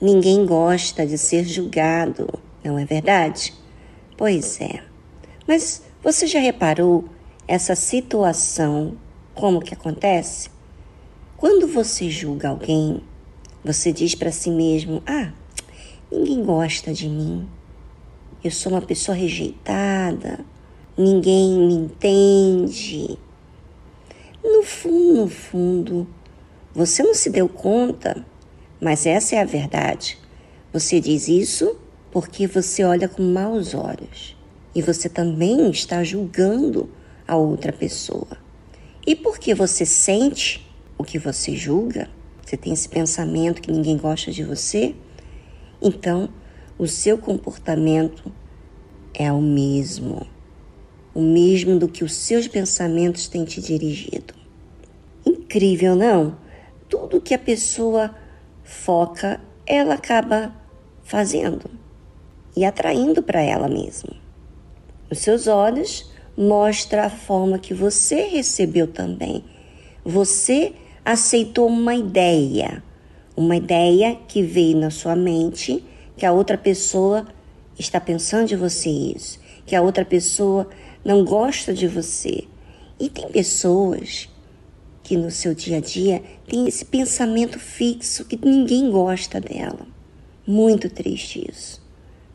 Ninguém gosta de ser julgado, não é verdade? Pois é. Mas você já reparou essa situação como que acontece? Quando você julga alguém, você diz para si mesmo: "Ah, ninguém gosta de mim. Eu sou uma pessoa rejeitada. Ninguém me entende." No fundo, no fundo, você não se deu conta, mas essa é a verdade. Você diz isso porque você olha com maus olhos e você também está julgando a outra pessoa. E porque você sente o que você julga, você tem esse pensamento que ninguém gosta de você, então o seu comportamento é o mesmo, o mesmo do que os seus pensamentos têm te dirigido. Incrível, não? tudo que a pessoa foca, ela acaba fazendo e atraindo para ela mesma. Os seus olhos mostra a forma que você recebeu também. Você aceitou uma ideia, uma ideia que veio na sua mente, que a outra pessoa está pensando de você isso, que a outra pessoa não gosta de você. E tem pessoas que no seu dia a dia tem esse pensamento fixo que ninguém gosta dela. Muito triste isso.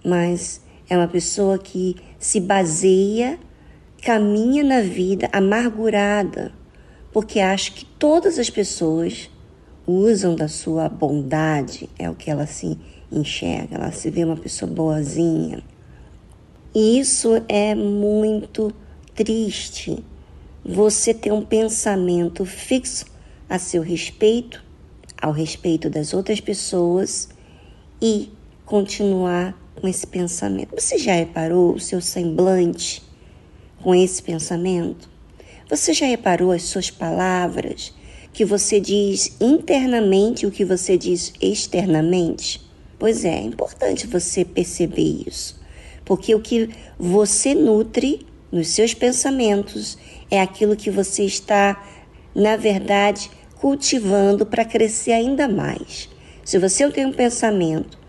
Mas é uma pessoa que se baseia, caminha na vida amargurada, porque acha que todas as pessoas usam da sua bondade, é o que ela se enxerga, ela se vê uma pessoa boazinha. E isso é muito triste você ter um pensamento fixo a seu respeito, ao respeito das outras pessoas e continuar com esse pensamento. Você já reparou o seu semblante com esse pensamento? Você já reparou as suas palavras que você diz internamente e o que você diz externamente? Pois é, é importante você perceber isso, porque o que você nutre nos seus pensamentos é aquilo que você está, na verdade, cultivando para crescer ainda mais. Se você tem um pensamento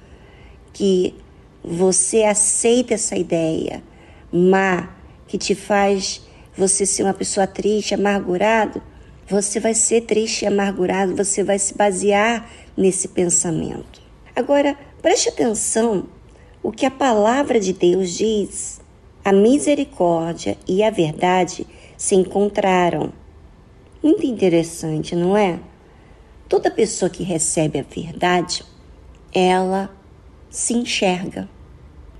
que você aceita essa ideia má, que te faz você ser uma pessoa triste, amargurado, você vai ser triste e amargurado, você vai se basear nesse pensamento. Agora, preste atenção o que a palavra de Deus diz. A misericórdia e a verdade se encontraram. Muito interessante, não é? Toda pessoa que recebe a verdade, ela se enxerga.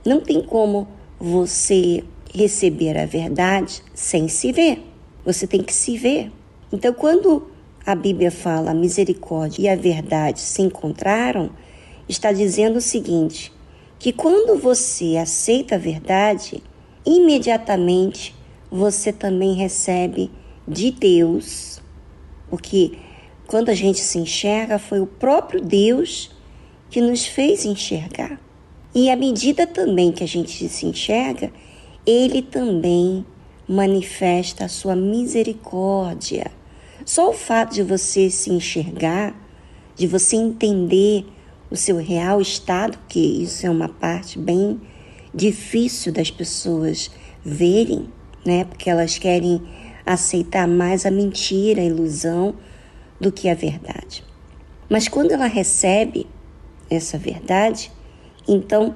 Não tem como você receber a verdade sem se ver. Você tem que se ver. Então, quando a Bíblia fala a misericórdia e a verdade se encontraram, está dizendo o seguinte: que quando você aceita a verdade, imediatamente você também recebe de Deus, porque quando a gente se enxerga, foi o próprio Deus que nos fez enxergar. E à medida também que a gente se enxerga, ele também manifesta a sua misericórdia. Só o fato de você se enxergar, de você entender o seu real estado, que isso é uma parte bem difícil das pessoas verem, né? Porque elas querem aceitar mais a mentira, a ilusão do que a verdade. Mas quando ela recebe essa verdade, então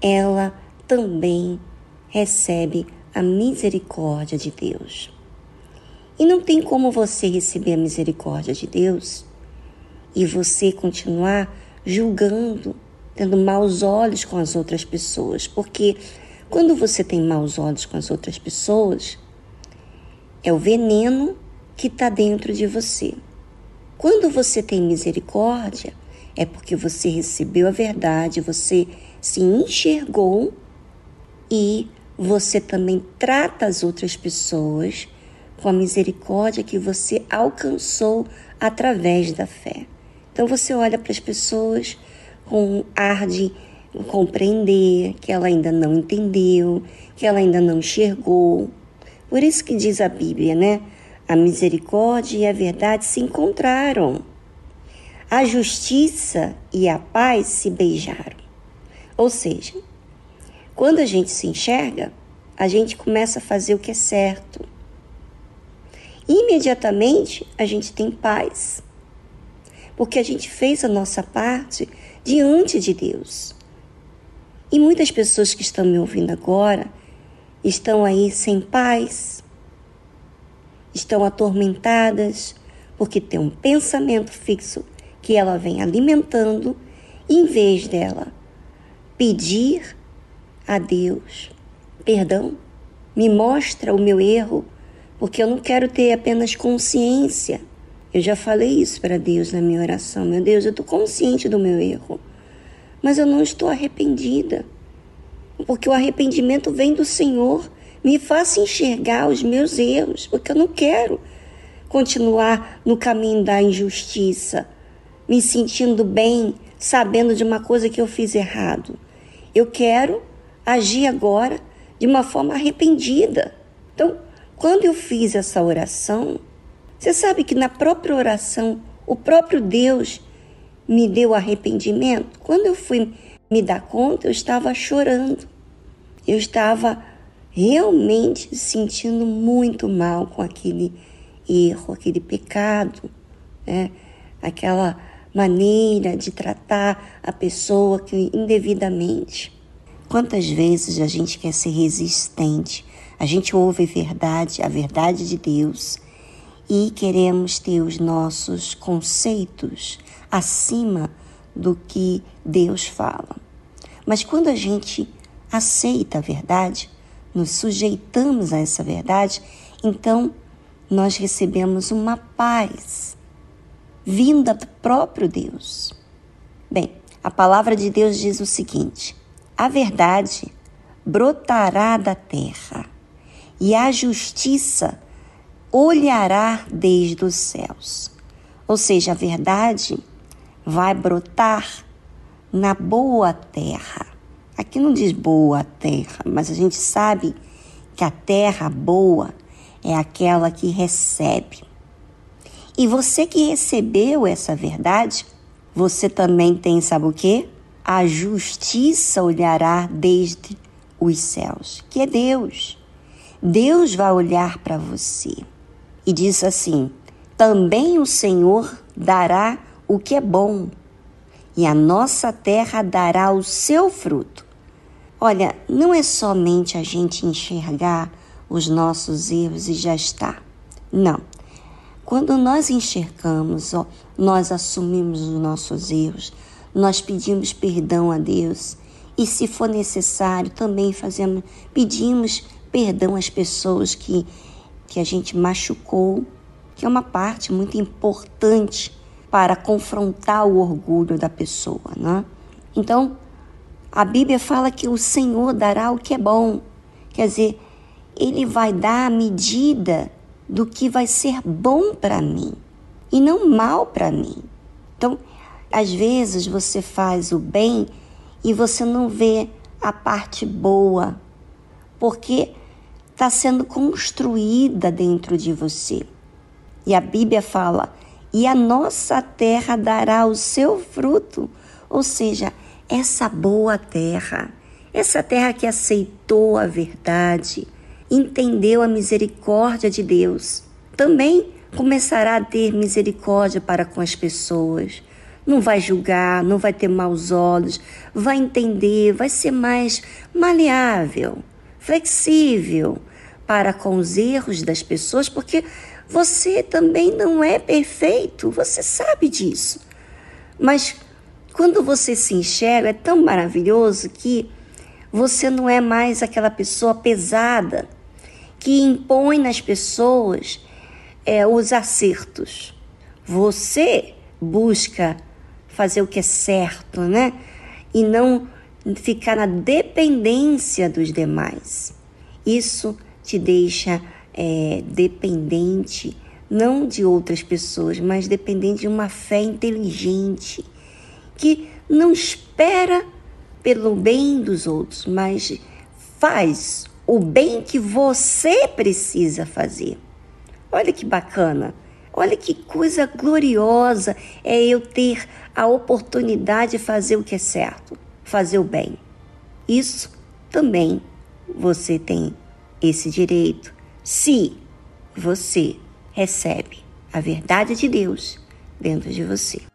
ela também recebe a misericórdia de Deus. E não tem como você receber a misericórdia de Deus e você continuar julgando, tendo maus olhos com as outras pessoas, porque quando você tem maus olhos com as outras pessoas, é o veneno que está dentro de você. Quando você tem misericórdia, é porque você recebeu a verdade, você se enxergou e você também trata as outras pessoas com a misericórdia que você alcançou através da fé. Então você olha para as pessoas com um ar de compreender, que ela ainda não entendeu, que ela ainda não enxergou. Por isso que diz a Bíblia, né? A misericórdia e a verdade se encontraram. a justiça e a paz se beijaram. Ou seja, quando a gente se enxerga, a gente começa a fazer o que é certo. Imediatamente a gente tem paz, porque a gente fez a nossa parte diante de Deus. E muitas pessoas que estão me ouvindo agora estão aí sem paz, estão atormentadas, porque tem um pensamento fixo que ela vem alimentando, em vez dela pedir a Deus perdão, me mostra o meu erro, porque eu não quero ter apenas consciência. Eu já falei isso para Deus na minha oração. Meu Deus, eu estou consciente do meu erro, mas eu não estou arrependida, porque o arrependimento vem do Senhor. Me faça enxergar os meus erros, porque eu não quero continuar no caminho da injustiça, me sentindo bem, sabendo de uma coisa que eu fiz errado. Eu quero agir agora de uma forma arrependida. Então, quando eu fiz essa oração, você sabe que na própria oração, o próprio Deus me deu arrependimento. Quando eu fui me dar conta, eu estava chorando. Eu estava realmente sentindo muito mal com aquele erro, aquele pecado, né? aquela maneira de tratar a pessoa que indevidamente. Quantas vezes a gente quer ser resistente, a gente ouve a verdade, a verdade de Deus, e queremos ter os nossos conceitos acima do que Deus fala. Mas quando a gente aceita a verdade, nos sujeitamos a essa verdade, então nós recebemos uma paz vinda do próprio Deus. Bem, a palavra de Deus diz o seguinte: a verdade brotará da terra, e a justiça olhará desde os céus. Ou seja, a verdade vai brotar na boa terra. Aqui não diz boa terra, mas a gente sabe que a terra boa é aquela que recebe. E você que recebeu essa verdade, você também tem, sabe o quê? a justiça olhará desde os céus, que é Deus. Deus vai olhar para você e diz assim: também o Senhor dará o que é bom, e a nossa terra dará o seu fruto. Olha, não é somente a gente enxergar os nossos erros e já está. Não. Quando nós enxergamos, ó, nós assumimos os nossos erros, nós pedimos perdão a Deus e, se for necessário, também fazemos, pedimos perdão às pessoas que, que a gente machucou, que é uma parte muito importante para confrontar o orgulho da pessoa, né? Então, a Bíblia fala que o Senhor dará o que é bom, quer dizer, Ele vai dar a medida do que vai ser bom para mim e não mal para mim. Então, às vezes você faz o bem e você não vê a parte boa, porque está sendo construída dentro de você. E a Bíblia fala: e a nossa terra dará o seu fruto, ou seja, essa boa terra, essa terra que aceitou a verdade, entendeu a misericórdia de Deus, também começará a ter misericórdia para com as pessoas. Não vai julgar, não vai ter maus olhos, vai entender, vai ser mais maleável, flexível para com os erros das pessoas, porque você também não é perfeito, você sabe disso. Mas quando você se enxerga, é tão maravilhoso que você não é mais aquela pessoa pesada que impõe nas pessoas é, os acertos. Você busca fazer o que é certo, né? E não ficar na dependência dos demais. Isso te deixa é, dependente, não de outras pessoas, mas dependente de uma fé inteligente, que não espera pelo bem dos outros, mas faz o bem que você precisa fazer. Olha que bacana. Olha que coisa gloriosa é eu ter a oportunidade de fazer o que é certo, fazer o bem. Isso também você tem esse direito, se você recebe a verdade de Deus dentro de você.